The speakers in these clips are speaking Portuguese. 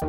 E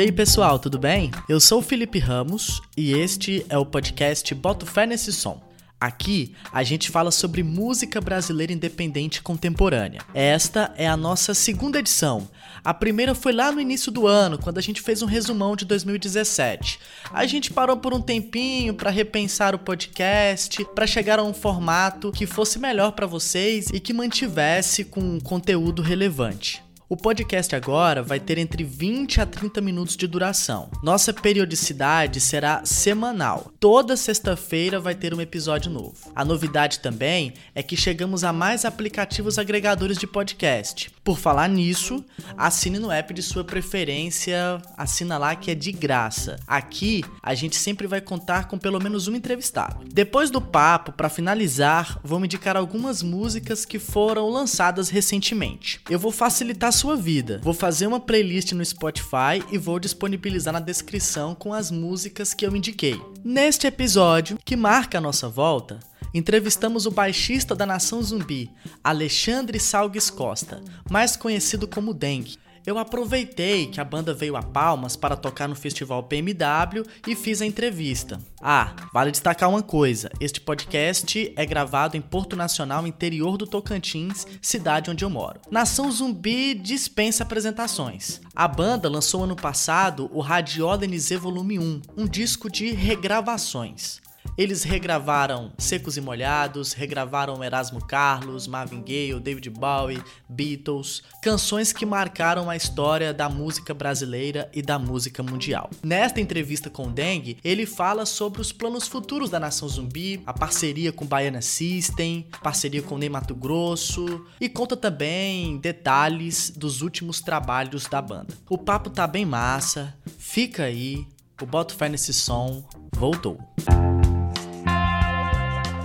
aí pessoal, tudo bem? Eu sou o Felipe Ramos e este é o podcast Boto Fé Nesse Som. Aqui a gente fala sobre música brasileira independente contemporânea. Esta é a nossa segunda edição. A primeira foi lá no início do ano, quando a gente fez um resumão de 2017. A gente parou por um tempinho para repensar o podcast, para chegar a um formato que fosse melhor para vocês e que mantivesse com conteúdo relevante. O podcast agora vai ter entre 20 a 30 minutos de duração. Nossa periodicidade será semanal. Toda sexta-feira vai ter um episódio novo. A novidade também é que chegamos a mais aplicativos agregadores de podcast. Por falar nisso, assine no app de sua preferência, assina lá que é de graça. Aqui a gente sempre vai contar com pelo menos um entrevistado. Depois do papo, para finalizar, vou indicar algumas músicas que foram lançadas recentemente. Eu vou facilitar sua vida. Vou fazer uma playlist no Spotify e vou disponibilizar na descrição com as músicas que eu indiquei. Neste episódio, que marca a nossa volta, entrevistamos o baixista da Nação Zumbi, Alexandre Salgues Costa, mais conhecido como Dengue. Eu aproveitei que a banda veio a Palmas para tocar no festival PMW e fiz a entrevista. Ah, vale destacar uma coisa: este podcast é gravado em Porto Nacional, interior do Tocantins, cidade onde eu moro. Nação Zumbi dispensa apresentações. A banda lançou ano passado o Radiola NZ Volume 1, um disco de regravações. Eles regravaram Secos e Molhados, regravaram Erasmo Carlos, Marvin Gaye, David Bowie, Beatles, canções que marcaram a história da música brasileira e da música mundial. Nesta entrevista com o Deng, ele fala sobre os planos futuros da Nação Zumbi, a parceria com Baiana System, parceria com Ney Mato Grosso e conta também detalhes dos últimos trabalhos da banda. O papo tá bem massa, fica aí, o Boto Fé nesse som voltou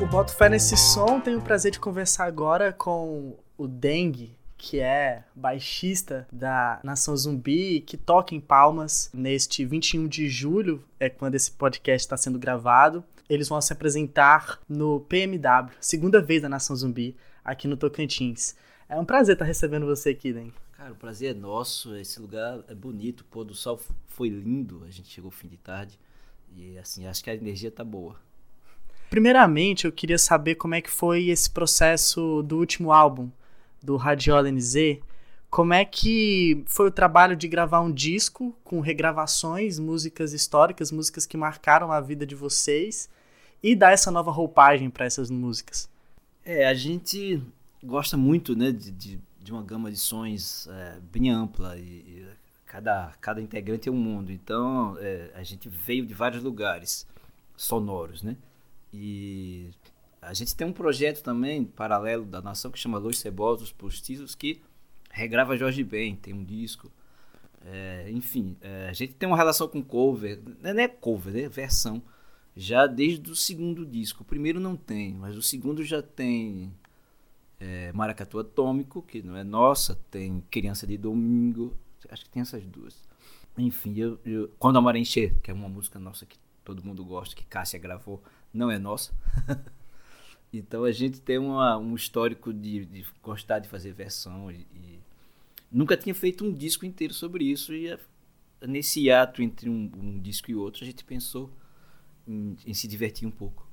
o Boto Fé nesse som. Tenho o prazer de conversar agora com o Dengue, que é baixista da Nação Zumbi, que toca em Palmas neste 21 de julho, é quando esse podcast está sendo gravado. Eles vão se apresentar no PMW, segunda vez da Nação Zumbi, aqui no Tocantins. É um prazer estar recebendo você aqui, Dengue. Cara, o prazer é nosso. Esse lugar é bonito, o pôr do sol foi lindo. A gente chegou fim de tarde e assim, acho que a energia tá boa. Primeiramente, eu queria saber como é que foi esse processo do último álbum, do Radiola NZ. Como é que foi o trabalho de gravar um disco com regravações, músicas históricas, músicas que marcaram a vida de vocês e dar essa nova roupagem para essas músicas? É, a gente gosta muito né, de, de, de uma gama de sons é, bem ampla e, e, cada, cada integrante é um mundo. Então é, a gente veio de vários lugares sonoros, né? E a gente tem um projeto também paralelo da nação que chama Los Cebosos Postiços que regrava Jorge Ben, tem um disco. É, enfim, é, a gente tem uma relação com cover, não é cover, é versão, já desde o segundo disco. O primeiro não tem, mas o segundo já tem é, Maracatu Atômico, que não é nossa, tem Criança de Domingo, acho que tem essas duas. Enfim, eu, eu, Quando a Maré Encher, que é uma música nossa que todo mundo gosta, que Cássia gravou, não é nossa. então a gente tem uma, um histórico de, de, gostar de fazer versão e, e, nunca tinha feito um disco inteiro sobre isso e nesse ato entre um, um, disco e outro a gente pensou em, em, se divertir um pouco.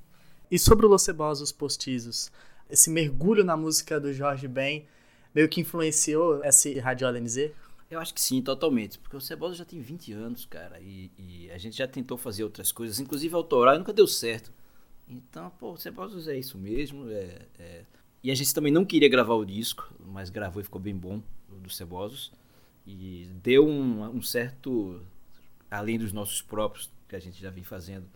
E sobre o Los Cebosos Postizos, esse mergulho na música do Jorge Ben meio que influenciou esse Radiola NZ? Eu acho que sim, totalmente. Porque o Cebosa já tem 20 anos, cara. E, e, a gente já tentou fazer outras coisas, inclusive autoral, e nunca deu certo. Então, pô, Cebosos é isso mesmo. É, é... E a gente também não queria gravar o disco, mas gravou e ficou bem bom, do Cebosos. E deu um, um certo. Além dos nossos próprios, que a gente já vem fazendo,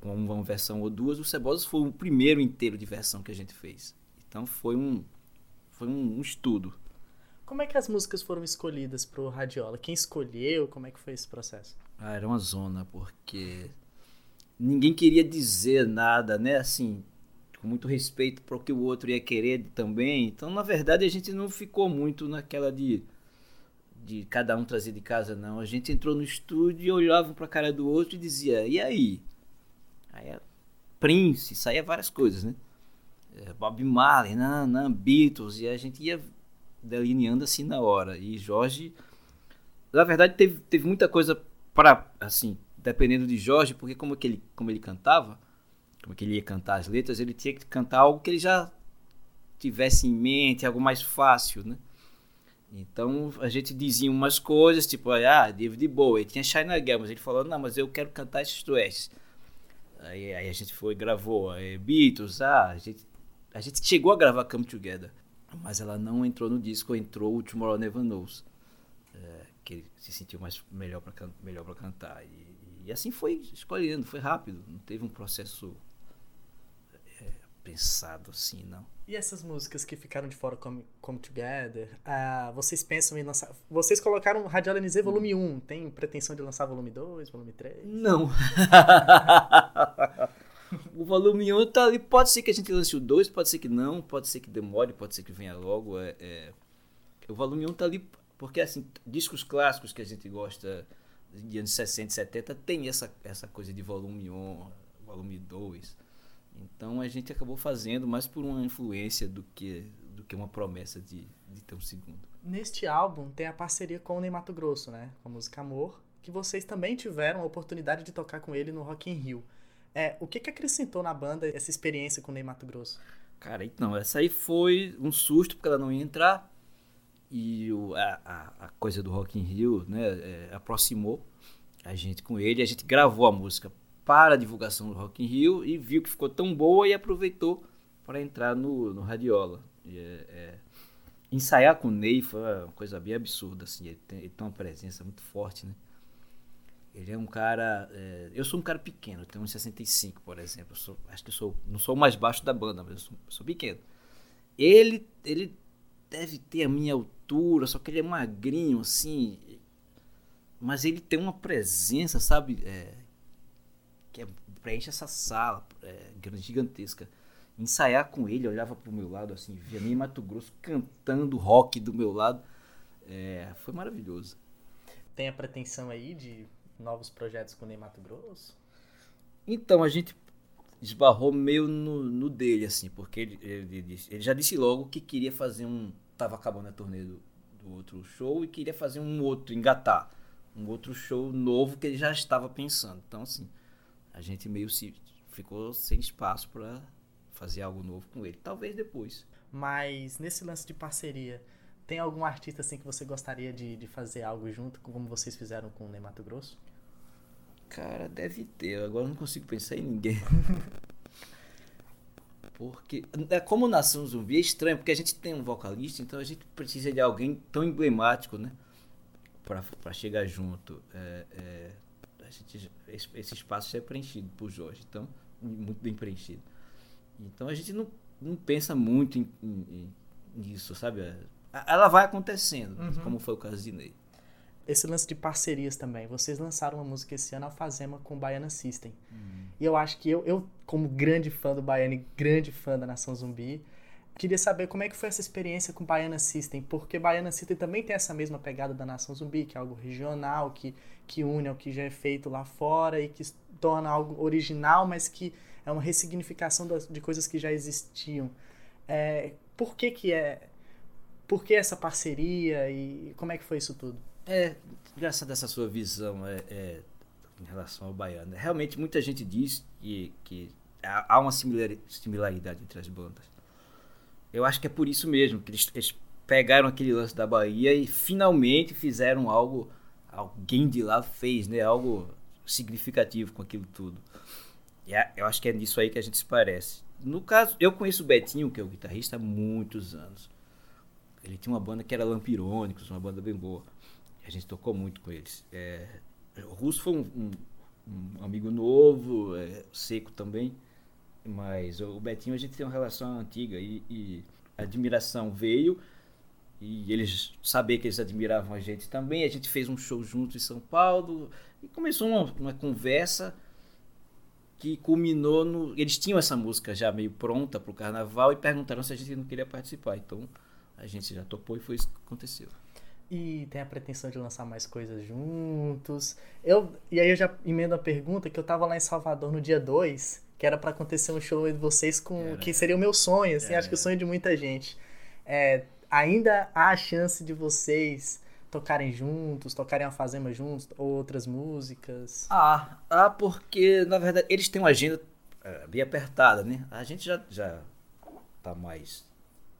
com uma versão ou duas, o Cebosos foi o primeiro inteiro de versão que a gente fez. Então foi um, foi um, um estudo. Como é que as músicas foram escolhidas pro Radiola? Quem escolheu? Como é que foi esse processo? Ah, era uma zona, porque ninguém queria dizer nada, né? Assim, com muito respeito para o que o outro ia querer também. Então, na verdade, a gente não ficou muito naquela de de cada um trazer de casa, não. A gente entrou no estúdio e olhava para a cara do outro e dizia: "E aí?" Aí Prince, saía várias coisas, né? É, Bob Marley, não, não, Beatles, e a gente ia delineando assim na hora. E Jorge, na verdade, teve, teve muita coisa para, assim, dependendo de Jorge, porque como, que ele, como ele cantava, como que ele ia cantar as letras, ele tinha que cantar algo que ele já tivesse em mente, algo mais fácil, né? Então a gente dizia umas coisas, tipo, ah, David Bowie, tinha China Girl, mas ele falou, não, mas eu quero cantar esses duetos. Aí, aí, a gente foi gravou aí, Beatles, ah, a gente, a gente chegou a gravar Come Together, mas ela não entrou no disco, entrou o Tomorrow Never Knows, é, que ele se sentiu mais melhor para melhor para cantar e, e, assim foi escolhendo, foi rápido, não teve um processo é, pensado assim, não. E essas músicas que ficaram de fora, Come, Come Together, uh, vocês pensam em lançar. Vocês colocaram Radial NZ volume 1. Tem pretensão de lançar volume 2, volume 3? Não. o volume 1 tá ali. Pode ser que a gente lance o 2, pode ser que não, pode ser que demore, pode ser que venha logo. É, é... O volume 1 tá ali porque, assim, discos clássicos que a gente gosta de anos 60 e 70 tem essa, essa coisa de volume 1, volume 2. Então a gente acabou fazendo mais por uma influência do que, do que uma promessa de, de ter um segundo. Neste álbum tem a parceria com o Ney Mato Grosso, né? Com a música Amor, que vocês também tiveram a oportunidade de tocar com ele no Rock in Rio. É, o que, que acrescentou na banda essa experiência com o Ney Mato Grosso? Cara, então, essa aí foi um susto porque ela não ia entrar e o, a, a, coisa do Rock in Rio né, é, aproximou a gente com ele. A gente gravou a música para a divulgação do Rock in Rio e viu que ficou tão boa e aproveitou para entrar no, no Radiola. E, é, é, ensaiar com o Ney foi uma coisa bem absurda, assim, ele tem, ele tem uma presença muito forte, né? Ele é um cara. É, eu sou um cara pequeno, tenho 1,65, por exemplo. Sou, acho que sou, não sou o mais baixo da banda, mas eu sou, sou, pequeno. Ele, ele deve ter a minha altura, só que ele é magrinho, assim. Mas ele tem uma presença, sabe? É, que é, preenche essa sala é, gigantesca. Ensaiar com ele, olhava pro meu lado, assim, via nem Mato Grosso cantando rock do meu lado. É, foi maravilhoso. Tem a pretensão aí de novos projetos com o Ney Mato Grosso? Então, a gente esbarrou meio no, no dele, assim, porque ele, ele, ele, já disse logo que queria fazer um. Tava acabando a turnê do, do outro show e queria fazer um outro, engatar. Um outro show novo que ele já estava pensando. Então, assim, a gente meio se ficou sem espaço para fazer algo novo com ele. Talvez depois. Mas nesse lance de parceria, tem algum artista assim que você gostaria de, de fazer algo junto, como vocês fizeram com o Ney Mato Grosso? Cara, deve ter. Agora não consigo pensar em ninguém. porque, é como Nação Zumbi é estranho, porque a gente tem um vocalista, então a gente precisa de alguém tão emblemático, né? Pra, chegar junto. É, é, gente, esse espaço já é preenchido por Jorge, então, muito bem preenchido. Então a gente não, não pensa muito em, em, nisso, sabe? Ela vai acontecendo, uhum. como foi o caso de Ney. Esse lance de parcerias também. Vocês lançaram uma música esse ano, Alfazema, com o Baiana System. Uhum. E eu acho que eu, eu, como grande fã do Baiana e grande fã da Nação Zumbi, Queria saber como é que foi essa experiência com Baiana System, porque Baiana System também tem essa mesma pegada da Nação Zumbi, que é algo regional, que, que une ao que já é feito lá fora e que torna algo original, mas que é uma ressignificação das, de coisas que já existiam. É, por que que é... Por que essa parceria e como é que foi isso tudo? É, graças a essa sua visão é, é, em relação ao Baiana. Realmente muita gente diz que, que há uma similaridade entre as bandas eu acho que é por isso mesmo que eles, eles pegaram aquele lance da Bahia e finalmente fizeram algo. Alguém de lá fez, né? Algo significativo com aquilo tudo. E é, eu acho que é nisso aí que a gente se parece. No caso, eu conheço o Betinho, que é o guitarrista, há muitos anos. Ele tinha uma banda que era Lampirônicos, uma banda bem boa. A gente tocou muito com eles. É, o Russo foi um, um, um amigo novo, é, seco também. Mas o Betinho a gente tem uma relação antiga e, e admiração veio e eles saber que eles admiravam a gente também. A gente fez um show junto em São Paulo e começou uma, uma conversa que culminou no. Eles tinham essa música já meio pronta para o carnaval e perguntaram se a gente não queria participar. Então a gente já topou e foi isso que aconteceu. E tem a pretensão de lançar mais coisas juntos. Eu, e aí eu já emendo a pergunta que eu tava lá em Salvador no dia 2, que era para acontecer um show de vocês com era. que seria o meu sonho, assim, acho que o sonho de muita gente. É, ainda há a chance de vocês tocarem juntos, tocarem a Fazema juntos, outras músicas? Ah, ah, porque na verdade eles têm uma agenda é, bem apertada, né? A gente já, já tá mais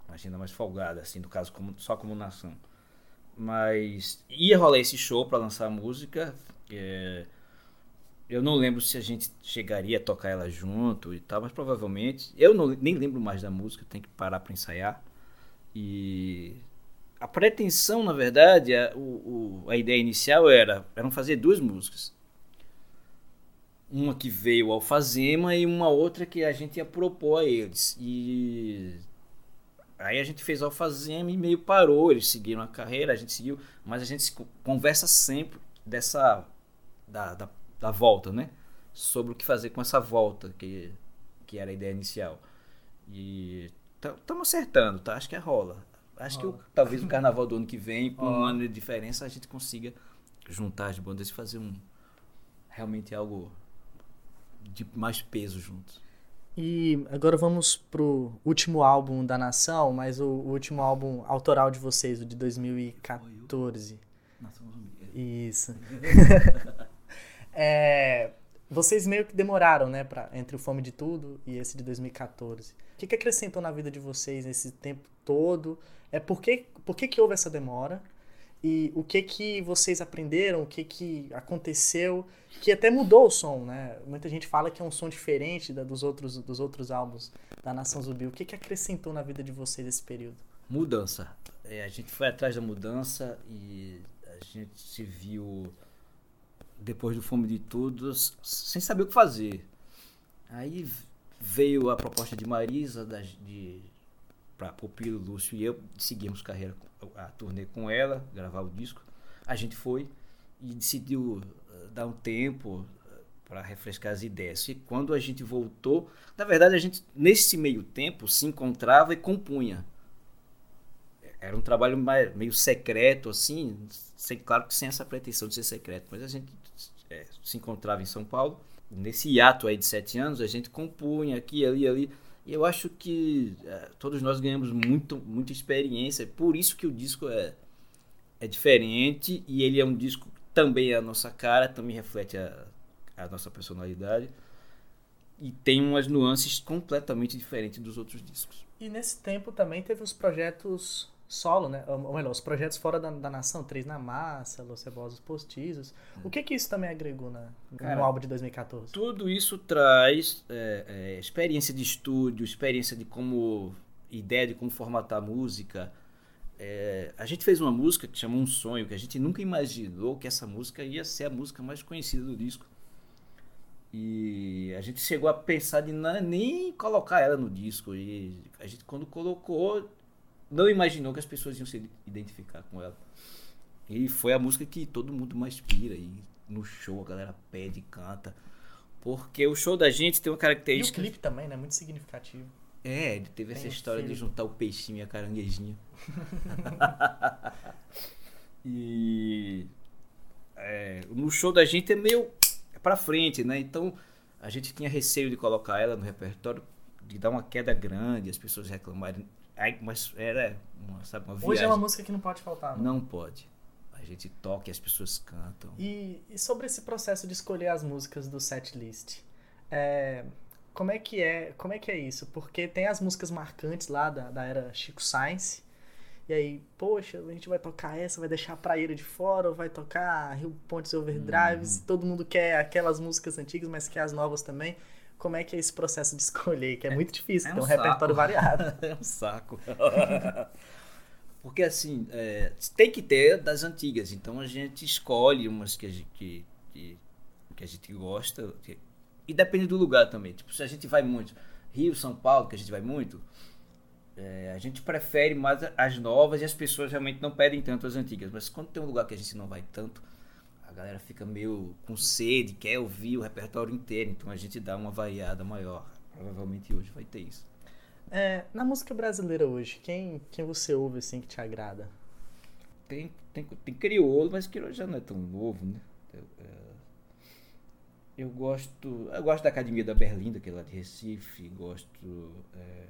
uma agenda mais folgada, assim, no caso como, só como nação. Mas ia rolar esse show para lançar a música. É, eu não lembro se a gente chegaria a tocar ela junto e tal, mas provavelmente. Eu não, nem lembro mais da música, tem que parar para ensaiar. E a pretensão, na verdade, a, o, a ideia inicial era eram fazer duas músicas. Uma que veio ao Fazema e uma outra que a gente ia propor a eles. E Aí a gente fez Alfazema e meio parou. Eles seguiram a carreira, a gente seguiu, mas a gente conversa sempre dessa. da, da, da volta, né? Sobre o que fazer com essa volta, que, que era a ideia inicial. E estamos acertando, tá? Acho que é rola. Acho rola. que o, talvez o carnaval do ano que vem, com um ano de diferença, a gente consiga juntar as bandas e fazer um. realmente algo de mais peso juntos. E agora vamos pro último álbum da Nação, mas o, o último álbum autoral de vocês, o de 2014. Nação Zumbi. Isso. é, vocês meio que demoraram, né, pra, entre o Fome de Tudo e esse de 2014. O que, que acrescentou na vida de vocês nesse tempo todo? É por que, por que, que houve essa demora? E o que que vocês aprenderam, o que que aconteceu, que até mudou o som, né? Muita gente fala que é um som diferente da, dos, outros, dos outros álbuns da Nação Zumbi. O que que acrescentou na vida de vocês nesse período? Mudança. É, a gente foi atrás da mudança e a gente se viu depois do Fome de Todos sem saber o que fazer. Aí veio a proposta de Marisa, das, de para Pupilo, Lúcio e eu seguimos carreira, a turnê com ela, gravar o disco. A gente foi e decidiu eh, dar um tempo eh, para refrescar as ideias. E quando a gente voltou, na verdade a gente nesse meio tempo se encontrava e compunha. Era um trabalho meio secreto assim, sem, claro que sem essa pretensão de ser secreto, mas a gente é, se encontrava em São Paulo. Nesse hiato aí de sete anos, a gente compunha aqui, ali, ali e eu acho que é, todos nós ganhamos muito, muita experiência. Por isso que o disco é, é diferente e ele é um disco que também é a nossa cara, também reflete a, a nossa personalidade. E tem umas nuances completamente diferentes dos outros discos. E nesse tempo também teve os projetos solo, né? Ou melhor, os projetos fora da, da nação, Três na Massa, Los Cebosos Postizos. O que que isso também agregou na, Cara, no álbum de 2014? Tudo isso traz é, é, experiência de estúdio, experiência de como... ideia de como formatar a música. É, a gente fez uma música que chamou Um Sonho, que a gente nunca imaginou que essa música ia ser a música mais conhecida do disco. E a gente chegou a pensar de não, nem colocar ela no disco. E a gente, quando colocou, não imaginou que as pessoas iam se identificar com ela. E foi a música que todo mundo mais pira. E no show a galera pede, canta. Porque o show da gente tem uma característica. E o clipe também, né? Muito significativo. É, ele teve tem essa história filho. de juntar o peixinho e a caranguejinha. e. É, no show da gente é meio é pra frente, né? Então a gente tinha receio de colocar ela no repertório, de dar uma queda grande, as pessoas reclamarem Aí, mas era uma, sabe, uma viagem. Hoje é uma música que não pode faltar. Não, não pode. A gente toca e as pessoas cantam. E, e, sobre esse processo de escolher as músicas do set list, é, como é que é como é que é isso? Porque tem as músicas marcantes lá da, da era Chico Science. E aí, poxa, a gente vai tocar essa, vai deixar a praia de fora, ou vai tocar Rio Pontes Overdrives. Uhum. Todo mundo quer aquelas músicas antigas, mas quer as novas também como é que é esse processo de escolher, que é, é muito difícil, é tem um, um repertório variado. é um saco. Porque assim, é, tem que ter das antigas, então a gente escolhe umas que a gente, que, que, que a gente gosta, que, e depende do lugar também. Tipo, se a gente vai muito, Rio, São Paulo, que a gente vai muito, é, a gente prefere mais as novas e as pessoas realmente não pedem tanto as antigas. Mas quando tem um lugar que a gente não vai tanto, galera fica meio com sede, quer ouvir o repertório inteiro, então a gente dá uma variada maior. Provavelmente hoje vai ter isso. É, na música brasileira hoje, quem, quem você ouve assim que te agrada? tem, tem, tem crioulo, mas crioulo já não é tão novo, né? Eu, é, eu gosto. Eu gosto da Academia da Berlinda, que é lá de Recife, gosto. É,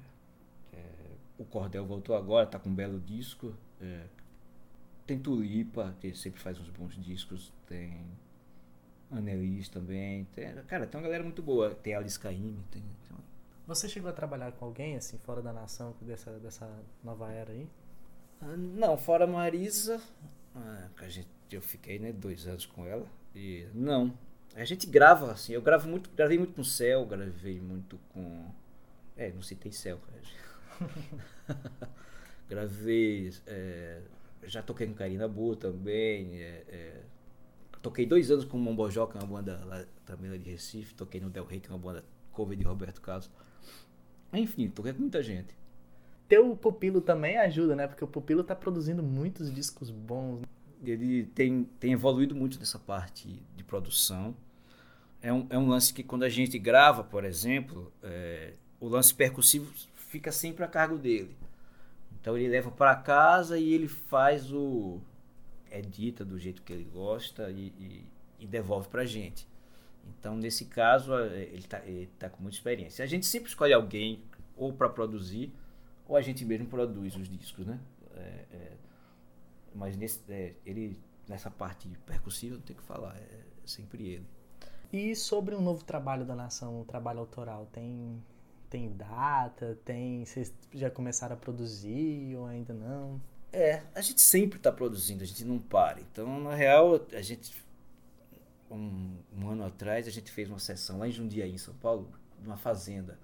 é, o Cordel voltou agora, tá com um belo disco. É, tem Tulipa, que sempre faz uns bons discos, tem Annelise também. Tem, cara, tem uma galera muito boa. Tem Alice Caymmi, tem, tem uma... Você chegou a trabalhar com alguém, assim, fora da nação, dessa, dessa nova era aí? Ah, não, fora Marisa, ah, a gente, eu fiquei né, dois anos com ela. E não. A gente grava, assim, eu gravo muito, gravei muito com o Céu, gravei muito com. É, não citei Céu, gravei. É, já toquei com Karina Boa também. É, é, toquei dois anos com o Mombojó, que é uma banda lá, também lá de Recife. Toquei no Del Rey, que é uma banda cover de Roberto Carlos. Enfim, toquei com muita gente. Teu pupilo também ajuda, né? Porque o pupilo tá produzindo muitos discos bons. Ele tem, tem evoluído muito nessa parte de produção. É um, é um lance que quando a gente grava, por exemplo, é, o lance percussivo fica sempre a cargo dele. Então ele leva para casa e ele faz o. edita do jeito que ele gosta e, e, e devolve para gente. Então, nesse caso, ele está tá com muita experiência. A gente sempre escolhe alguém ou para produzir, ou a gente mesmo produz os discos, né? É, é, mas nesse, é, ele, nessa parte percussiva, não tem que falar, é sempre ele. E sobre um novo trabalho da nação, um trabalho autoral, tem tem data? Tem. Vocês já começaram a produzir ou ainda não? É, a gente sempre está produzindo, a gente não para. Então, na real, a gente. Um, um, ano atrás, a gente fez uma sessão lá em Jundiaí, em São Paulo, numa fazenda.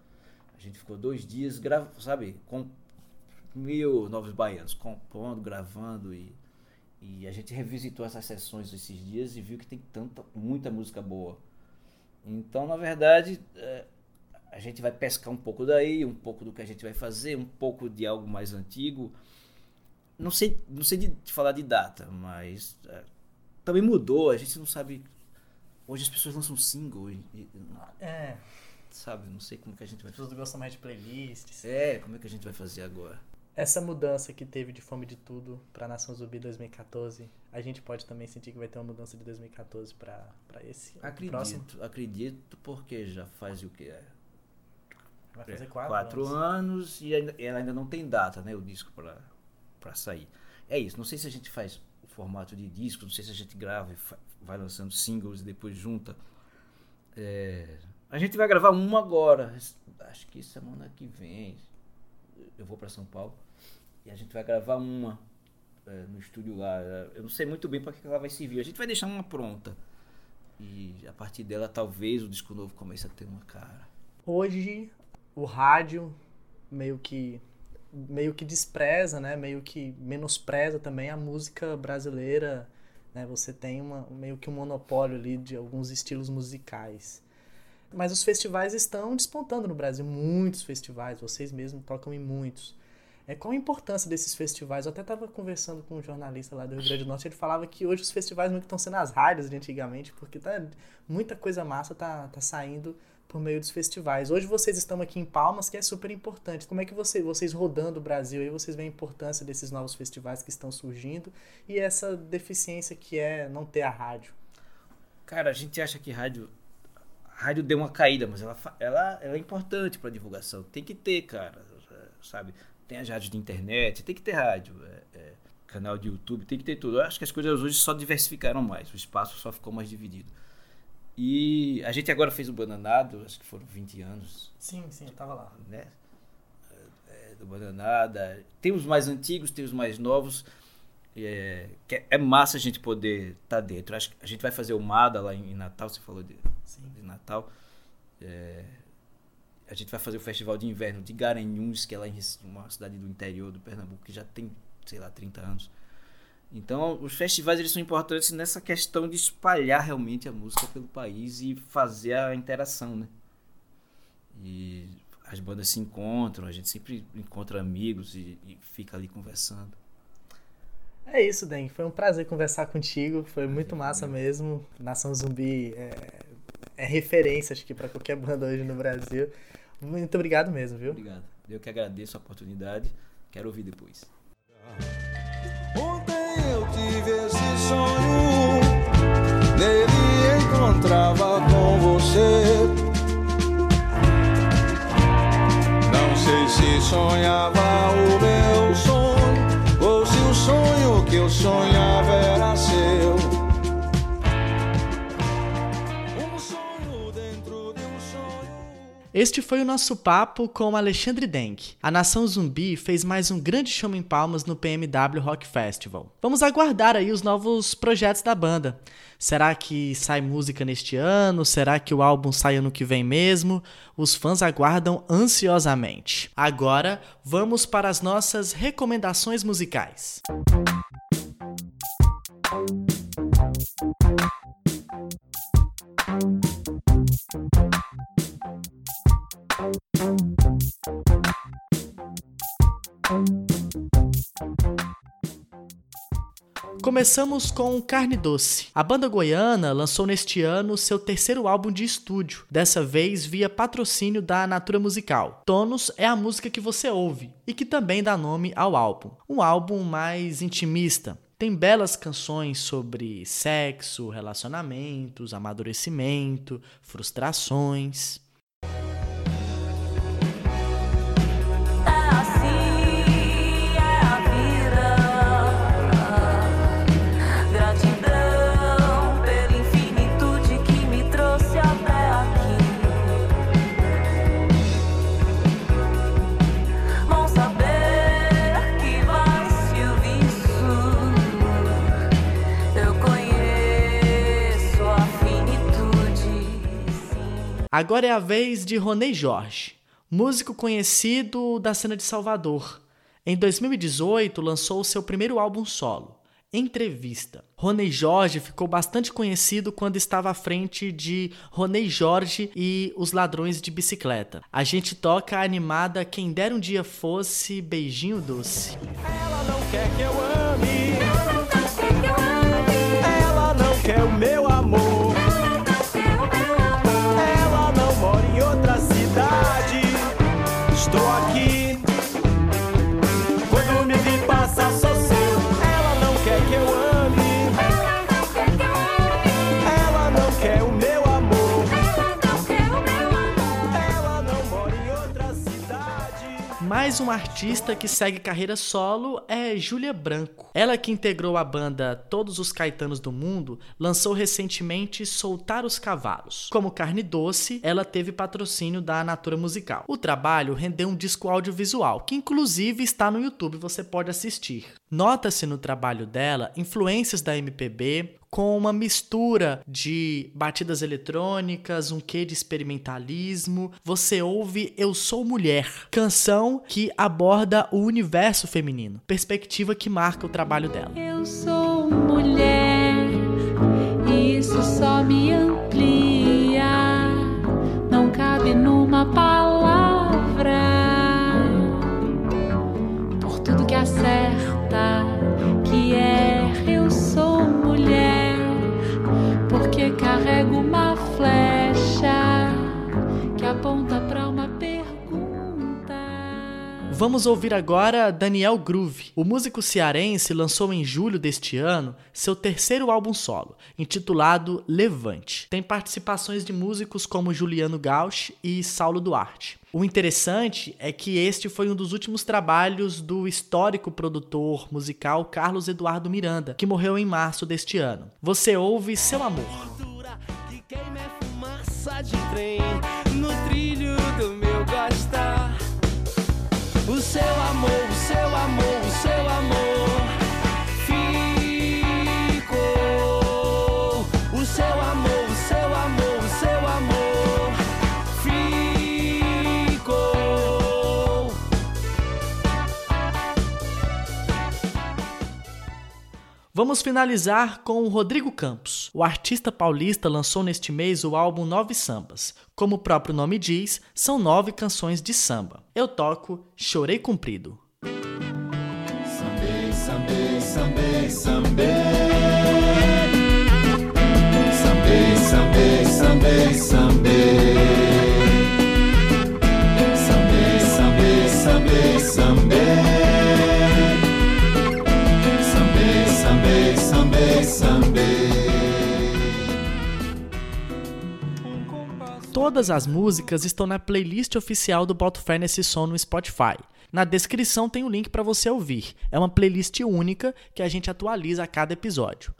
A gente ficou dois dias, grava, sabe, com mil novos baianos, compondo, gravando e. E a gente revisitou essas sessões esses dias e viu que tem tanta, muita música boa. Então, na verdade, é, a gente vai pescar um pouco daí, um pouco do que a gente vai fazer, um pouco de algo mais antigo. Não sei, não sei de, de falar de data, mas é, também mudou. A gente não sabe. Hoje as pessoas lançam single. E, e, é. Sabe, não sei como que a gente vai. As pessoas gostam mais de playlists. É, como é que a gente vai fazer agora? Essa mudança que teve de Fome de Tudo para Nação Zumbi 2014, a gente pode também sentir que vai ter uma mudança de 2014 para esse acredito, próximo? Acredito, porque já faz o que é Vai fazer quatro, quatro anos. e ainda, ela ainda não tem data, né? O disco para sair. É isso. Não sei se a gente faz o formato de disco, não sei se a gente grava e vai lançando singles e depois junta. É, a gente vai gravar uma agora. Acho que semana que vem eu vou para São Paulo e a gente vai gravar uma é, no estúdio lá. Eu não sei muito bem para que ela vai servir. A gente vai deixar uma pronta. E a partir dela talvez o disco novo comece a ter uma cara. Hoje o rádio meio que meio que despreza, né? Meio que menospreza também a música brasileira, né? Você tem uma, meio que um monopólio ali de alguns estilos musicais. Mas os festivais estão despontando no Brasil, muitos festivais, vocês mesmos tocam em muitos. É, qual a importância desses festivais? Eu até estava conversando com um jornalista lá do Rio Grande do Norte, ele falava que hoje os festivais muito estão sendo as rádios de antigamente, porque tá, muita coisa massa tá, tá saindo por meio dos festivais. Hoje vocês estão aqui em Palmas, que é super importante. Como é que você, vocês rodando o Brasil, aí vocês veem a importância desses novos festivais que estão surgindo e essa deficiência que é não ter a rádio? Cara, a gente acha que rádio a rádio deu uma caída, mas ela, ela, ela é importante para divulgação. Tem que ter, cara, sabe? Tem as rádios de internet, tem que ter rádio, é, é, canal de YouTube, tem que ter tudo. Eu acho que as coisas hoje só diversificaram mais, o espaço só ficou mais dividido. E a gente agora fez o Bananado, acho que foram 20 anos. Sim, sim, eu tava lá. Né? É, do Bananada. Tem os mais antigos, tem os mais novos. É, é massa a gente poder estar tá dentro. Acho que a gente vai fazer o MADA lá em, Natal, você falou de, de Natal. É, a gente vai fazer o Festival de Inverno de Garanhuns, que é lá em uma cidade do interior do Pernambuco, que já tem, sei lá, 30 anos. Então, os festivais eles são importantes nessa questão de espalhar realmente a música pelo país e fazer a interação, né? E as bandas se encontram, a gente sempre encontra amigos e, e fica ali conversando. É isso, Den. Foi um prazer conversar contigo. Foi muito massa mesmo. Nação Zumbi é, é referência, acho que, para qualquer banda hoje no Brasil. Muito obrigado mesmo, viu? Obrigado. Eu que agradeço a oportunidade. Quero ouvir depois. Eu tive esse sonho, nele encontrava com você. Não sei se sonhava o meu sonho, Este foi o nosso papo com Alexandre Denk. A Nação Zumbi fez mais um grande show em Palmas no PMW Rock Festival. Vamos aguardar aí os novos projetos da banda. Será que sai música neste ano? Será que o álbum sai ano que vem mesmo? Os fãs aguardam ansiosamente. Agora, vamos para as nossas recomendações musicais. Começamos com Carne Doce. A banda goiana lançou neste ano seu terceiro álbum de estúdio, dessa vez via patrocínio da Natura Musical. Tonos é a música que você ouve e que também dá nome ao álbum. Um álbum mais intimista, tem belas canções sobre sexo, relacionamentos, amadurecimento, frustrações. Agora é a vez de Ronei Jorge, músico conhecido da cena de Salvador. Em 2018, lançou seu primeiro álbum solo, Entrevista. Ronei Jorge ficou bastante conhecido quando estava à frente de Ronei Jorge e Os Ladrões de Bicicleta. A gente toca a animada Quem Der Um Dia Fosse Beijinho Doce. Ela não quer que eu ame. Mais um artista que segue carreira solo é Júlia Branco. Ela que integrou a banda Todos os Caetanos do Mundo, lançou recentemente Soltar os Cavalos. Como Carne Doce, ela teve patrocínio da Natura Musical. O trabalho rendeu um disco audiovisual, que inclusive está no YouTube, você pode assistir. Nota-se no trabalho dela influências da MPB, com uma mistura de batidas eletrônicas, um quê de experimentalismo. Você ouve Eu Sou Mulher, canção que aborda o universo feminino, perspectiva que marca o trabalho dela. Eu sou mulher, isso só me amplia. Não cabe numa palavra. Carrego uma flecha que aponta pra uma pergunta. Vamos ouvir agora Daniel Groove. O músico cearense lançou em julho deste ano seu terceiro álbum solo, intitulado Levante. Tem participações de músicos como Juliano Gauch e Saulo Duarte. O interessante é que este foi um dos últimos trabalhos do histórico produtor musical Carlos Eduardo Miranda, que morreu em março deste ano. Você ouve Seu Amor. Dura que queima é fumaça de trem no trilho do meu gostar. O seu amor, o seu amor, o seu amor Vamos finalizar com o Rodrigo Campos. O artista paulista lançou neste mês o álbum Nove Sambas. Como o próprio nome diz, são nove canções de samba. Eu toco Chorei Cumprido. Todas as músicas estão na playlist oficial do Boto Fé nesse som no Spotify. Na descrição tem o um link para você ouvir. É uma playlist única que a gente atualiza a cada episódio.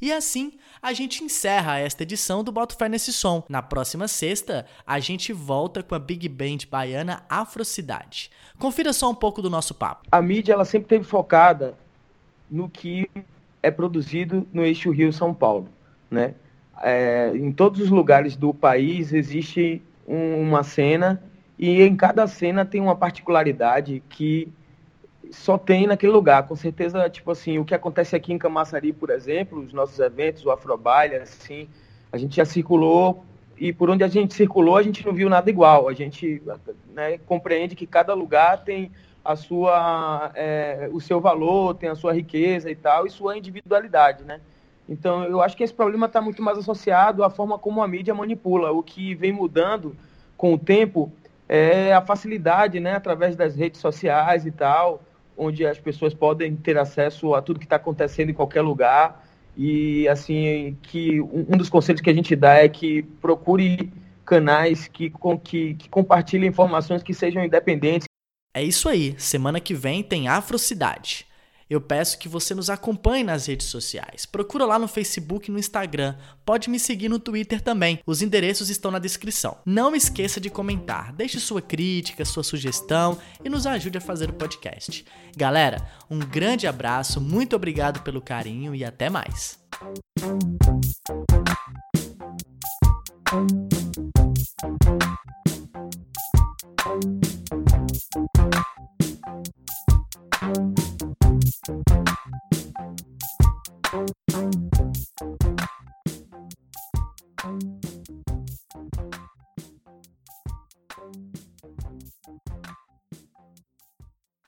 E assim, a gente encerra esta edição do Boto Fé nesse som. Na próxima sexta, a gente volta com a Big Band baiana Afrocidade. Confira só um pouco do nosso papo. A mídia ela sempre teve focada no que é produzido no eixo Rio-São Paulo, né? É, em todos os lugares do país existe um, uma cena e em cada cena tem uma particularidade que só tem naquele lugar. Com certeza, tipo assim, o que acontece aqui em Camaçari, por exemplo, os nossos eventos, o Afrobaile, assim, a gente já circulou e por onde a gente circulou, a gente não viu nada igual. A gente né, compreende que cada lugar tem a sua, é, o seu valor, tem a sua riqueza e tal, e sua individualidade, né? Então, eu acho que esse problema está muito mais associado à forma como a mídia manipula. O que vem mudando com o tempo é a facilidade, né, através das redes sociais e tal, onde as pessoas podem ter acesso a tudo que está acontecendo em qualquer lugar. E assim, que um dos conselhos que a gente dá é que procure canais que, que, que compartilhem informações que sejam independentes. É isso aí. Semana que vem tem Afrocidade eu peço que você nos acompanhe nas redes sociais. Procura lá no Facebook e no Instagram. Pode me seguir no Twitter também. Os endereços estão na descrição. Não esqueça de comentar. Deixe sua crítica, sua sugestão e nos ajude a fazer o podcast. Galera, um grande abraço, muito obrigado pelo carinho e até mais. Thank Thank you.